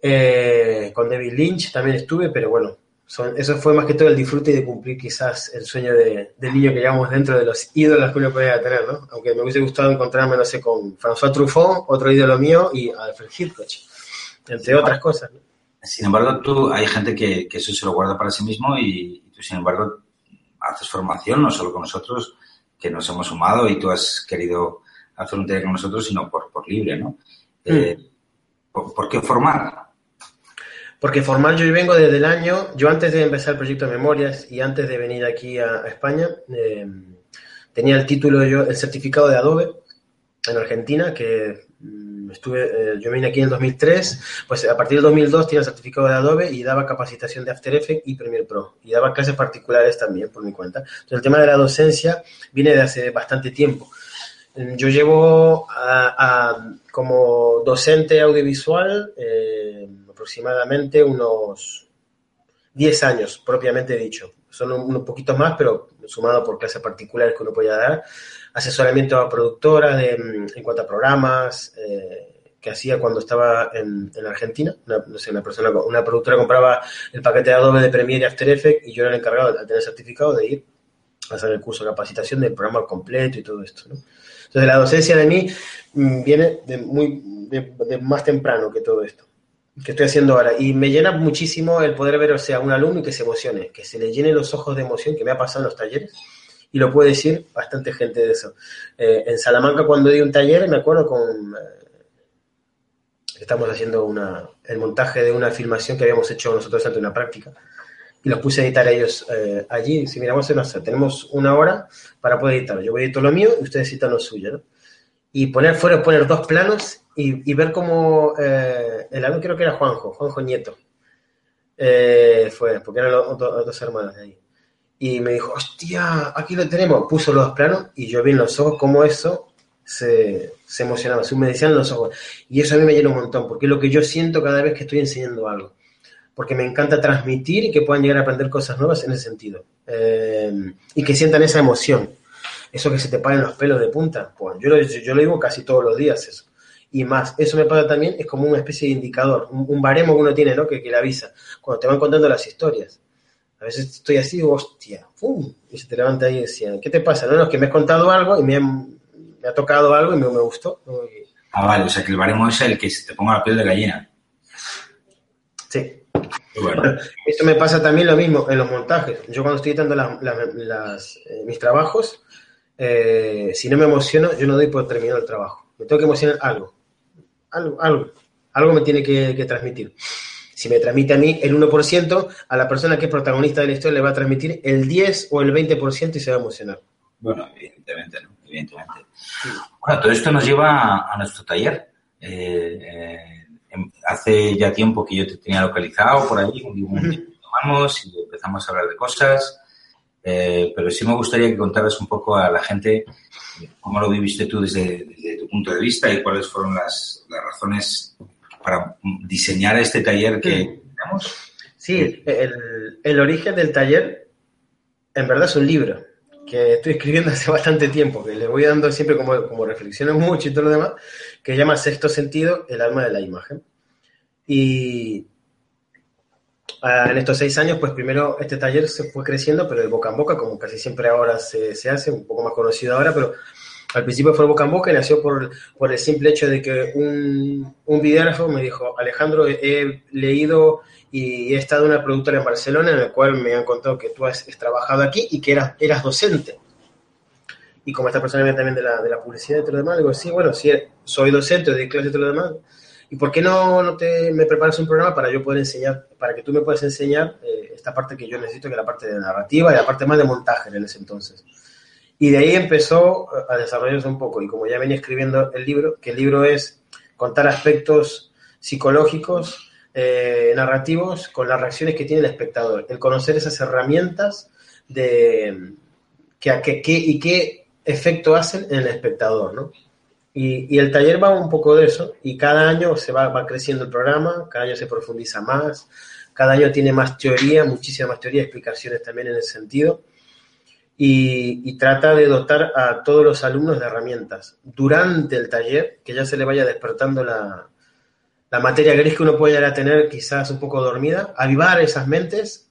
eh, con David Lynch también estuve, pero bueno, eso fue más que todo el disfrute de cumplir quizás el sueño de, del niño que llevamos dentro de los ídolos que uno podía tener, ¿no? Aunque me hubiese gustado encontrarme, no sé, con François Truffaut, otro ídolo mío, y Alfred Hitchcock, entre otras cosas. Sin embargo, tú, hay gente que, eso se lo guarda para sí mismo y, tú, sin embargo, haces formación, no solo con nosotros, que nos hemos sumado y tú has querido hacer un taller con nosotros, sino por, por libre, ¿no? Mm. Eh, ¿por, qué formar? Porque formal yo vengo desde el año, yo antes de empezar el proyecto de memorias y antes de venir aquí a, España, eh, tenía el título, yo, el certificado de Adobe en Argentina, que mm, estuve, eh, yo vine aquí en el 2003, pues a partir del 2002 tenía el certificado de Adobe y daba capacitación de After Effects y Premiere Pro, y daba clases particulares también, por mi cuenta. Entonces el tema de la docencia viene de hace bastante tiempo. Yo llevo a, como docente audiovisual eh, aproximadamente unos 10 años, propiamente dicho. Son unos poquitos más, pero sumado por clases particulares que uno podía dar. Asesoramiento a productora de, en cuanto a programas eh, que hacía cuando estaba en, en Argentina. Una, no sé, una, persona, una productora compraba el paquete de Adobe de Premiere y After Effects y yo era el encargado de tener certificado de ir a hacer el curso de capacitación del programa completo y todo esto. Entonces la docencia de mí mm, viene de, muy, de más temprano que todo esto que estoy haciendo ahora. Y me llena muchísimo el poder ver, o sea, un alumno que se emocione, que se le llenen los ojos de emoción, que me ha pasado en los talleres. Y lo puede decir bastante gente de eso. Eh, en Salamanca, cuando di un taller, me acuerdo con. Eh, estamos haciendo una, el montaje de una filmación que habíamos hecho nosotros ante una práctica. Y los puse a editar a ellos eh, allí. Si miramos, tenemos una hora para poder editar. Yo voy a editar lo mío y ustedes editan lo suyo, ¿no? Y poner fuera, poner dos planos y, ver cómo eh, el alumno creo que era Juanjo, Juanjo Nieto, eh, fue, porque eran los, dos hermanos de ahí. y me dijo, hostia, aquí lo tenemos. Puso los planos y yo vi en los ojos cómo eso se, se emocionaba, se humedecían los ojos. Y eso a mí me llena un montón, porque es lo que yo siento cada vez que estoy enseñando algo. Porque me encanta transmitir y que puedan llegar a aprender cosas nuevas en ese sentido. Eh, y que sientan esa emoción. Eso que se te paren los pelos de punta. Pues yo lo, yo lo digo casi todos los días eso. Y más, eso me pasa también, es como una especie de indicador, un, un baremo que uno tiene, ¿no? Que, que le avisa. Cuando te van contando las historias a veces estoy así, digo, hostia, ¡pum! Y se te levanta ahí y decía, ¿qué te pasa? No, no, es que me has contado algo y me ha, me ha tocado algo y me, me gustó. Ah, vale, o sea que el baremo es el que se te ponga la piel de gallina. Sí. Bueno. Eso me pasa también lo mismo en los montajes. Yo cuando estoy editando las, las, las, eh, mis trabajos, eh, si no me emociono, yo no doy por terminado el trabajo. Me tengo que emocionar algo. Algo, algo. Algo me tiene que, que transmitir. Si me transmite a mí el 1%, a la persona que es protagonista de la historia le va a transmitir el 10 o el 20% y se va a emocionar. Bueno, evidentemente, ¿no? Evidentemente. Bueno, todo esto nos lleva a, nuestro taller. Eh, eh, hace ya tiempo que yo te tenía localizado por ahí, un tomamos y empezamos a hablar de cosas, eh, pero sí me gustaría que contaras un poco a la gente cómo lo viviste tú desde, desde tu punto de vista y cuáles fueron las, las razones para diseñar este taller que sí. tenemos. Sí, el, el, origen del taller en verdad es un libro que estoy escribiendo hace bastante tiempo, que le voy dando siempre como, como reflexiones mucho y todo lo demás, que se llama Sexto Sentido, el alma de la imagen. Y uh, en estos seis años, pues primero este taller se fue creciendo, pero de boca en boca, como casi siempre ahora se, se hace, un poco más conocido ahora, pero al principio fue boca en boca y nació por, por el simple hecho de que un, un videógrafo me dijo, Alejandro, he leído y he estado en una productora en Barcelona en la cual me han contado que tú has, has trabajado aquí y que eras, eras docente. Y como esta persona viene también de la, de la publicidad y todo lo demás, digo, sí, bueno, sí, soy docente, doy clases y todo lo demás. ¿Y por qué no, no te, me preparas un programa para yo poder enseñar, para que tú me puedas enseñar eh, esta parte que yo necesito, que es la parte de narrativa y la parte más de montaje en ese entonces? Y de ahí empezó a desarrollarse un poco. Y como ya venía escribiendo el libro, que el libro es contar aspectos psicológicos, eh, narrativos, con las reacciones que tiene el espectador. El conocer esas herramientas de que, que, que, y qué efecto hacen en el espectador, ¿no? Y, el taller va un poco de eso, y cada año se va, va, creciendo el programa, cada año se profundiza más, cada año tiene más teoría, muchísima más teoría, explicaciones también en ese sentido y, trata de dotar a todos los alumnos de herramientas durante el taller, que ya se le vaya despertando la, la materia gris que uno puede llegar a tener quizás un poco dormida, avivar esas mentes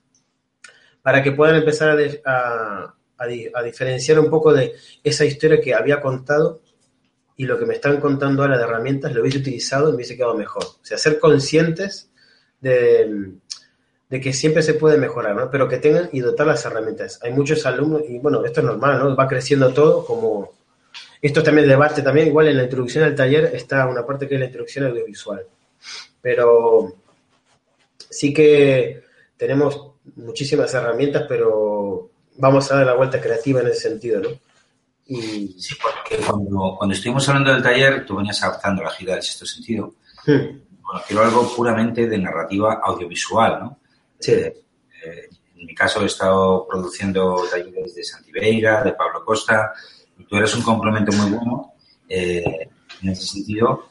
para que puedan empezar a, diferenciar un poco de esa historia que había contado y lo que me están contando ahora de herramientas lo hubiese utilizado y me hubiese quedado mejor. O sea, ser conscientes de que siempre se puede mejorar, ¿no? Pero que tengan y dotar las herramientas. Hay muchos alumnos, y bueno, esto es normal, ¿no? Va creciendo todo, como esto también debate también, igual en la introducción al taller está una parte que es la introducción audiovisual. Pero sí que tenemos muchísimas herramientas, pero vamos a dar la vuelta creativa en ese sentido, ¿no? Y... Sí, porque cuando, cuando estuvimos hablando del taller, tú venías adaptando la gira en este sentido. Hmm. Bueno, quiero algo puramente de narrativa audiovisual, ¿no? Sí. Eh, en mi caso he estado produciendo talleres de Santiveira, de Pablo Costa, y tú eres un complemento muy bueno eh, en ese sentido,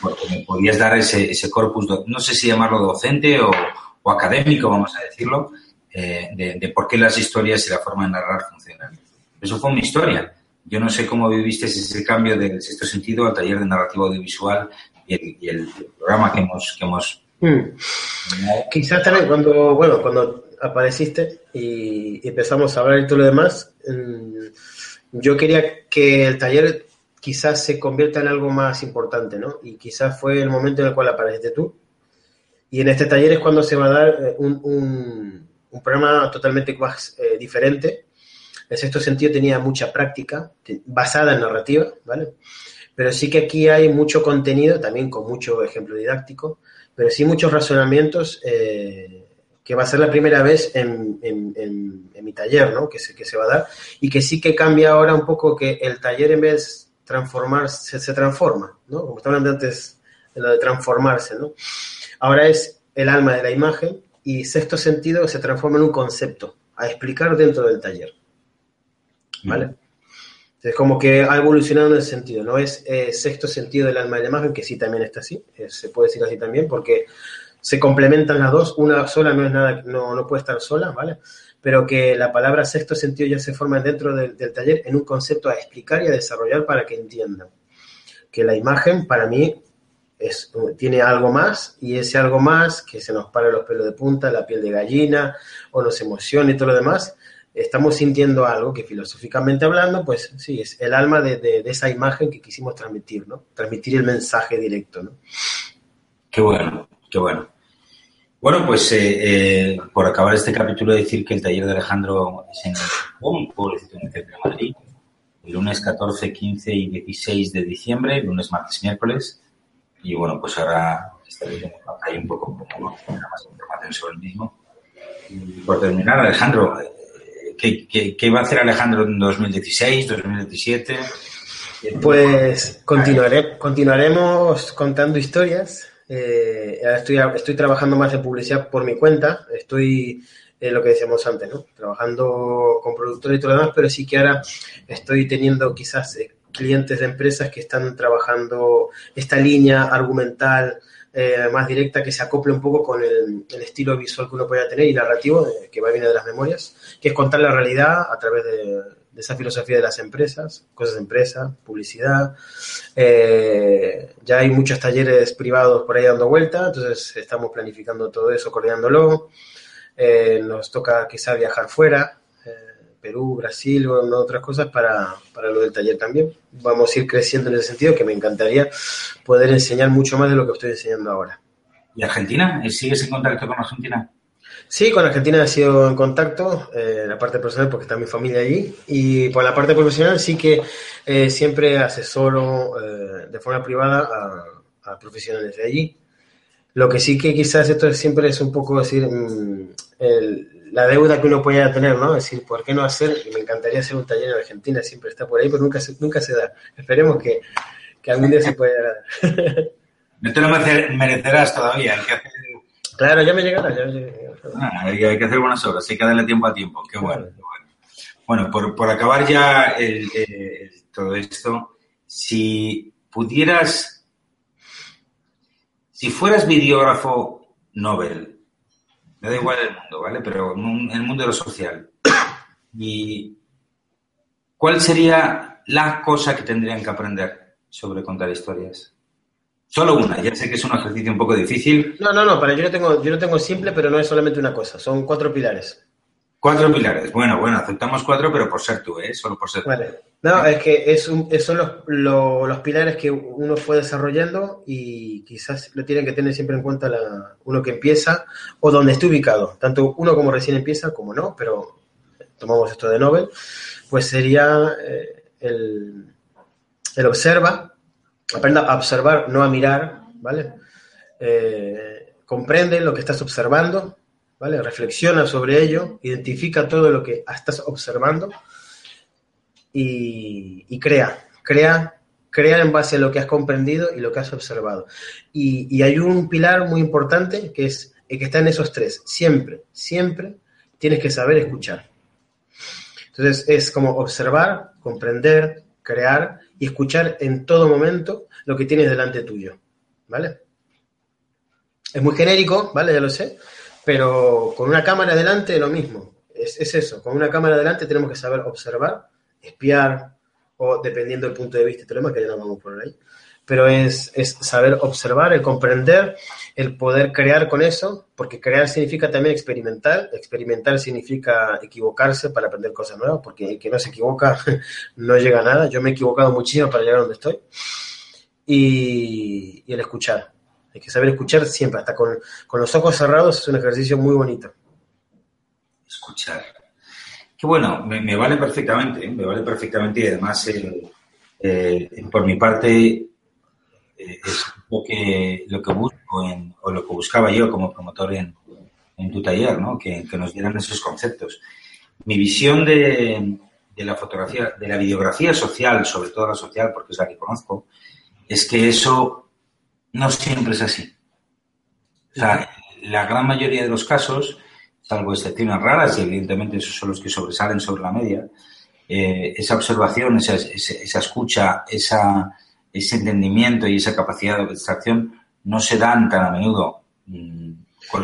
porque me podías dar ese, ese corpus, no sé si llamarlo docente o, o académico, vamos a decirlo, eh, de, de, por qué las historias y la forma de narrar funcionan. Eso fue mi historia. Yo no sé cómo viviste ese cambio del sexto sentido al taller de narrativa audiovisual y el, y el programa que hemos, que hemos Hmm. Quizás también cuando, bueno, cuando apareciste y empezamos a hablar y todo lo demás, yo quería que el taller quizás se convierta en algo más importante, ¿no? Y quizás fue el momento en el cual apareciste tú. Y en este taller es cuando se va a dar eh, un, un, un programa totalmente más eh, diferente. En sexto sentido tenía mucha práctica basada en narrativa, ¿vale? Pero sí que aquí hay mucho contenido, también con mucho ejemplo didáctico, pero sí muchos razonamientos eh, que va a ser la primera vez en, en, en, en mi taller, ¿no? Que se, que se va a dar y que sí que cambia ahora un poco que el taller en vez de transformarse, se, se transforma, ¿no? Como estaba hablando antes de lo de transformarse, ¿no? Ahora es el alma de la imagen y sexto sentido se transforma en un concepto. a explicar dentro del taller. ¿Vale? Es como que ha evolucionado en ese sentido, no es eh, sexto sentido del alma de la imagen, que sí también está así, eh, se puede decir así también, porque se complementan las dos, una sola no es nada, no, no puede estar sola, ¿vale? Pero que la palabra sexto sentido ya se forma dentro del, del taller en un concepto a explicar y a desarrollar para que entiendan. Que la imagen para mí es, tiene algo más y ese algo más que se nos para los pelos de punta, la piel de gallina o nos emociona y todo lo demás, estamos sintiendo algo que filosóficamente hablando, pues sí, es el alma de, de, de, esa imagen que quisimos transmitir, ¿no? Transmitir el mensaje directo, ¿no? Qué bueno, qué bueno. Bueno, pues eh, eh, por acabar este capítulo, decir que el taller de Alejandro es en un pueblecito en el de Madrid, el lunes 14, 15 y 16 de diciembre, lunes, martes, miércoles. Y bueno, pues ahora estaré ahí un poco más información sobre el mismo. Y por terminar, Alejandro, ¿Qué, va a hacer Alejandro en 2016, 2017? Pues continuaré, continuaremos contando historias. Eh, estoy, estoy trabajando más en publicidad por mi cuenta. Estoy lo que decíamos antes, ¿no? Trabajando con productores y todo lo demás, pero sí que ahora estoy teniendo quizás eh, clientes de empresas que están trabajando esta línea argumental eh, más directa que se acople un poco con el, estilo visual que uno pueda tener y narrativo que va viene de las memorias, que es contar la realidad a través de, de esa filosofía de las empresas, cosas de empresa, publicidad. Eh, ya hay muchos talleres privados por ahí dando vuelta, entonces estamos planificando todo eso, coordinándolo. Eh, nos toca quizá viajar fuera, Perú, Brasil o otras cosas para, para, lo del taller también. Vamos a ir creciendo en ese sentido, que me encantaría poder enseñar mucho más de lo que estoy enseñando ahora. ¿Y Argentina? ¿Sigues en contacto con Argentina? Sí, con Argentina he sido en contacto, eh, la parte personal porque está mi familia allí, y por la parte profesional sí que eh, siempre asesoro eh, de forma privada a, a, profesionales de allí. Lo que sí que quizás esto siempre es un poco decir, mmm, el, la deuda que uno pueda tener, ¿no? Es decir, ¿por qué no hacer? Y me encantaría hacer un taller en Argentina, siempre está por ahí, pero nunca se, nunca se da. Esperemos que, que algún día se pueda dar. no te lo merecerás todavía. Hay que hacer... Claro, ya me llegará. Ya me llegará. Ah, hay, que, hay, que, hacer buenas obras, hay que darle tiempo a tiempo. Qué bueno. Qué bueno. bueno, por, por acabar ya el, el, todo esto, si pudieras, si fueras videógrafo Nobel, me da igual el mundo, ¿vale? Pero el mundo de lo social. ¿Y cuál sería la cosa que tendrían que aprender sobre contar historias? Solo una, ya sé que es un ejercicio un poco difícil. No, no, no, para yo lo tengo, yo lo tengo simple, pero no es solamente una cosa, son cuatro pilares. Cuatro pilares. Bueno, bueno, aceptamos cuatro, pero por ser tú, ¿eh? Solo por ser tú. No, es que es un, son los, lo, los, pilares que uno fue desarrollando y quizás lo tienen que tener siempre en cuenta la, uno que empieza o donde esté ubicado. Tanto uno como recién empieza como no, pero tomamos esto de Nobel, pues sería eh, el, el, observa, aprenda a observar, no a mirar, ¿vale? Eh, comprende lo que estás observando, Reflexiona sobre ello, identifica todo lo que estás observando y, crea, crea, crea en base a lo que has comprendido y lo que has observado. Y, y hay un pilar muy importante que es el que está en esos tres. Siempre, siempre tienes que saber escuchar. Entonces es como observar, comprender, crear y escuchar en todo momento lo que tienes delante tuyo, ¿vale? Es muy genérico, ¿vale? Ya lo sé, pero con una cámara delante lo mismo. Es, es, eso, con una cámara delante tenemos que saber observar, espiar, o dependiendo del punto de vista y que ya no vamos por ahí. Pero es, es saber observar, el comprender, el poder crear con eso, porque crear significa también experimentar. Experimentar significa equivocarse para aprender cosas nuevas, porque el que no se equivoca no llega a nada. Yo me he equivocado muchísimo para llegar a donde estoy. Y, y el escuchar hay que saber escuchar siempre, hasta con, con, los ojos cerrados es un ejercicio muy bonito. Escuchar. Qué bueno, me, vale perfectamente, ¿eh? me vale perfectamente y además eh, eh, por mi parte es lo que, lo que busco o lo que buscaba yo como promotor en, en tu taller, ¿no? que, que, nos dieran esos conceptos. Mi visión de, de la fotografía, de la videografía social, sobre todo la social, porque es la que conozco, es que eso no siempre es así. O sea, la gran mayoría de los casos, salvo excepciones raras, y evidentemente esos son los que sobresalen sobre la media, eh, esa observación, esa, esa, escucha, esa, ese entendimiento y esa capacidad de abstracción no se dan tan a menudo. Mm,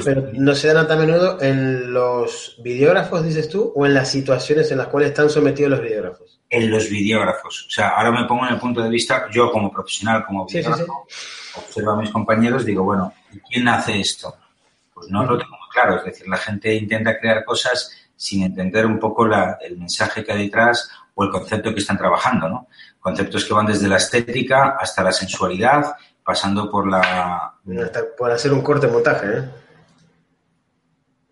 Pero no se dan tan a menudo en los videógrafos, dices tú, o en las situaciones en las cuales están sometidos los videógrafos. En los videógrafos. O sea, ahora me pongo en el punto de vista, yo como profesional, como videógrafo, observo a mis compañeros, digo, bueno, ¿quién hace esto? Pues no lo tengo muy claro. Es decir, la gente intenta crear cosas sin entender un poco la, el mensaje que hay detrás o el concepto que están trabajando, ¿no? Conceptos que van desde la estética hasta la sensualidad, pasando por la... por hacer un corte montaje, ¿eh?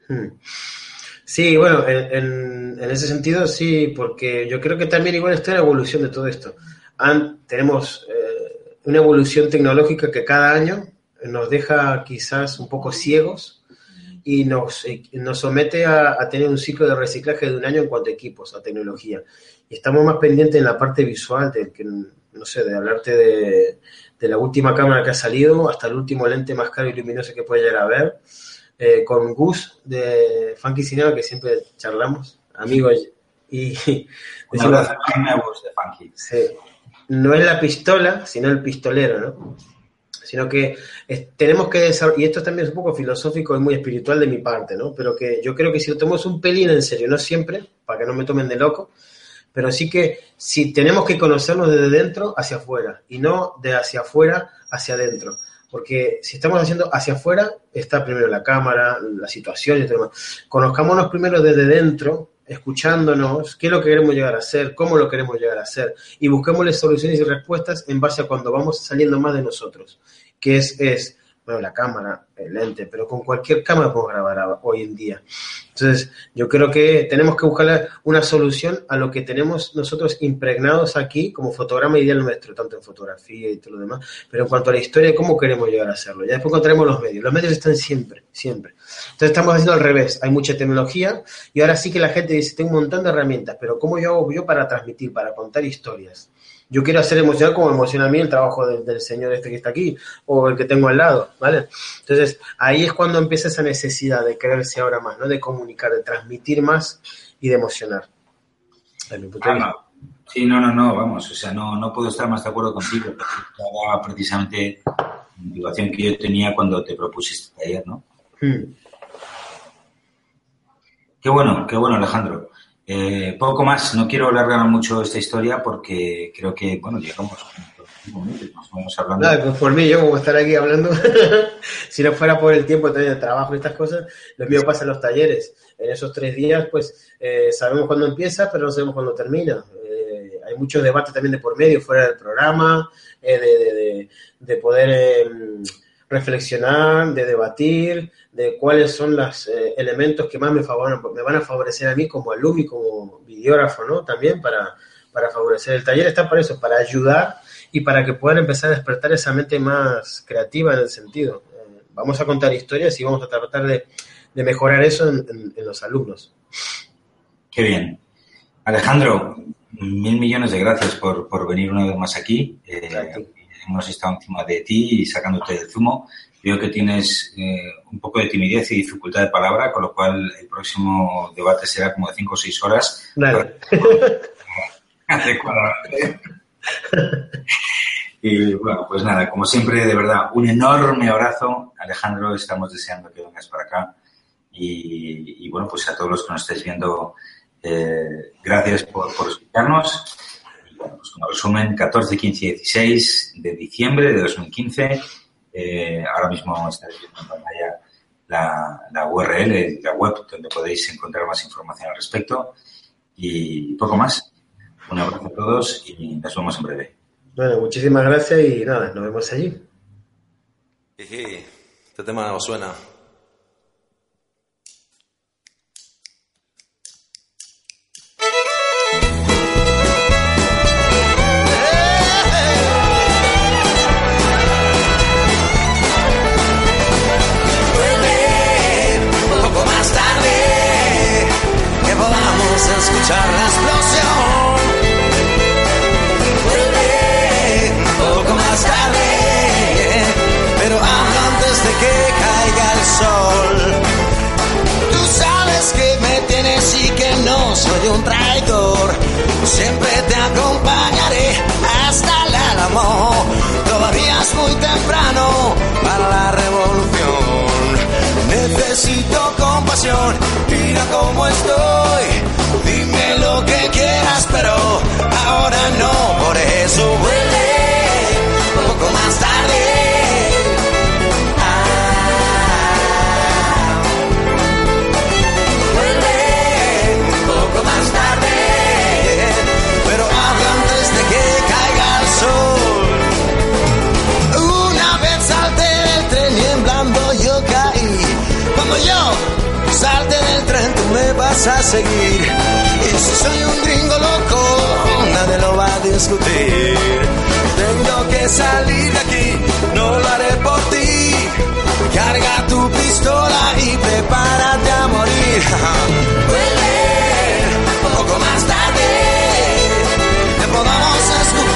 Hmm. Sí, bueno, en, ese sentido sí, porque yo creo que también igual está la evolución de todo esto. tenemos eh, una evolución tecnológica que cada año nos deja quizás un poco ciegos y nos, eh, nos somete a, tener un ciclo de reciclaje de un año en cuanto a equipos, a tecnología. Y estamos más pendientes en la parte visual, de que, no sé, de hablarte de, de, la última cámara que ha salido hasta el último lente más caro y luminoso que puede llegar a ver. Eh, con Gus de Funky Cinema, que siempre charlamos, amigos. Y, decimos, de Funky. Sí, no es la pistola, sino el pistolero, ¿no? sino que tenemos que desarrollar, y esto también es un poco filosófico y muy espiritual de mi parte, ¿no? Pero que yo creo que si lo tomamos un pelín en serio, no siempre, para que no me tomen de loco, pero sí que si tenemos que conocernos desde dentro hacia afuera y no de hacia afuera hacia adentro. Porque si estamos haciendo hacia afuera, está primero la cámara, la situación y todo demás. Conozcámonos primero desde dentro, escuchándonos, qué es lo que queremos llegar a hacer, cómo lo queremos llegar a hacer, y busquémosle soluciones y respuestas en base a cuando vamos saliendo más de nosotros que es, es bueno, la cámara, el lente, pero con cualquier cámara podemos grabar hoy en día. Entonces, yo creo que tenemos que buscar una solución a lo que tenemos nosotros impregnados aquí como fotograma ideal nuestro, tanto en fotografía y todo lo demás, pero en cuanto a la historia, ¿cómo queremos llegar a hacerlo? Ya después encontraremos los medios. Los medios están siempre, siempre. Entonces, estamos haciendo al revés. Hay mucha tecnología y ahora sí que la gente dice, tengo un montón de herramientas, pero ¿cómo yo hago yo para transmitir, para contar historias? Yo quiero hacer emocional como emociona a mí el trabajo del, señor este que está aquí o el que tengo al lado, ¿vale? Entonces, ahí es cuando empieza esa necesidad de creerse ahora más, ¿no? De comunicar, de transmitir más y de emocionar. Ah, sí, no, no, no, vamos, o sea, no, no puedo estar más de acuerdo contigo, porque era precisamente la motivación que yo tenía cuando te propusiste ayer, ¿no? Hmm. Qué bueno, qué bueno, Alejandro. Eh, poco más, no quiero alargar mucho esta historia porque creo que, bueno, llegamos nos vamos hablando. Nada, pues por mí, yo como estar aquí hablando, si no fuera por el tiempo de trabajo y estas cosas, lo mío pasa en los talleres. En esos tres días, pues eh, sabemos cuándo empieza, pero no sabemos cuándo termina. Eh, hay mucho debate también de por medio, fuera del programa, de, de, de, poder em, reflexionar, de debatir, de cuáles son los eh, elementos que más me, me van a favorecer a mí como alumno y como videógrafo, ¿no? También para, para favorecer. El taller está para eso, para ayudar y para que puedan empezar a despertar esa mente más creativa en el sentido. Eh, vamos a contar historias y vamos a tratar de, de mejorar eso en, los alumnos. Qué bien. Alejandro, mil millones de gracias por, por venir una vez más aquí. Eh, hemos estado encima de ti y sacándote el zumo. Veo que tienes eh, un poco de timidez y dificultad de palabra, con lo cual el próximo debate será como de cinco o seis horas. y bueno, pues nada, como siempre, de verdad, un enorme abrazo. Alejandro, estamos deseando que vengas para acá. Y, bueno, pues a todos los que nos estáis viendo, eh, gracias por, por escucharnos pues como resumen, 14, 15 y 16 de diciembre de 2015. Eh, ahora mismo estáis viendo en pantalla la, la URL, la web, donde podéis encontrar más información al respecto. Y poco más. Un abrazo a todos y nos vemos en breve. Bueno, muchísimas gracias y nada, nos vemos allí. Sí, este tema os suena. estoy. Dime lo que quieras, pero ahora no, por eso. a seguir. Y si soy un gringo loco, nadie lo va a discutir. Tengo que salir de aquí, no lo haré por ti. Carga tu pistola y prepárate a morir. Duele, poco más tarde, te podamos escuchar.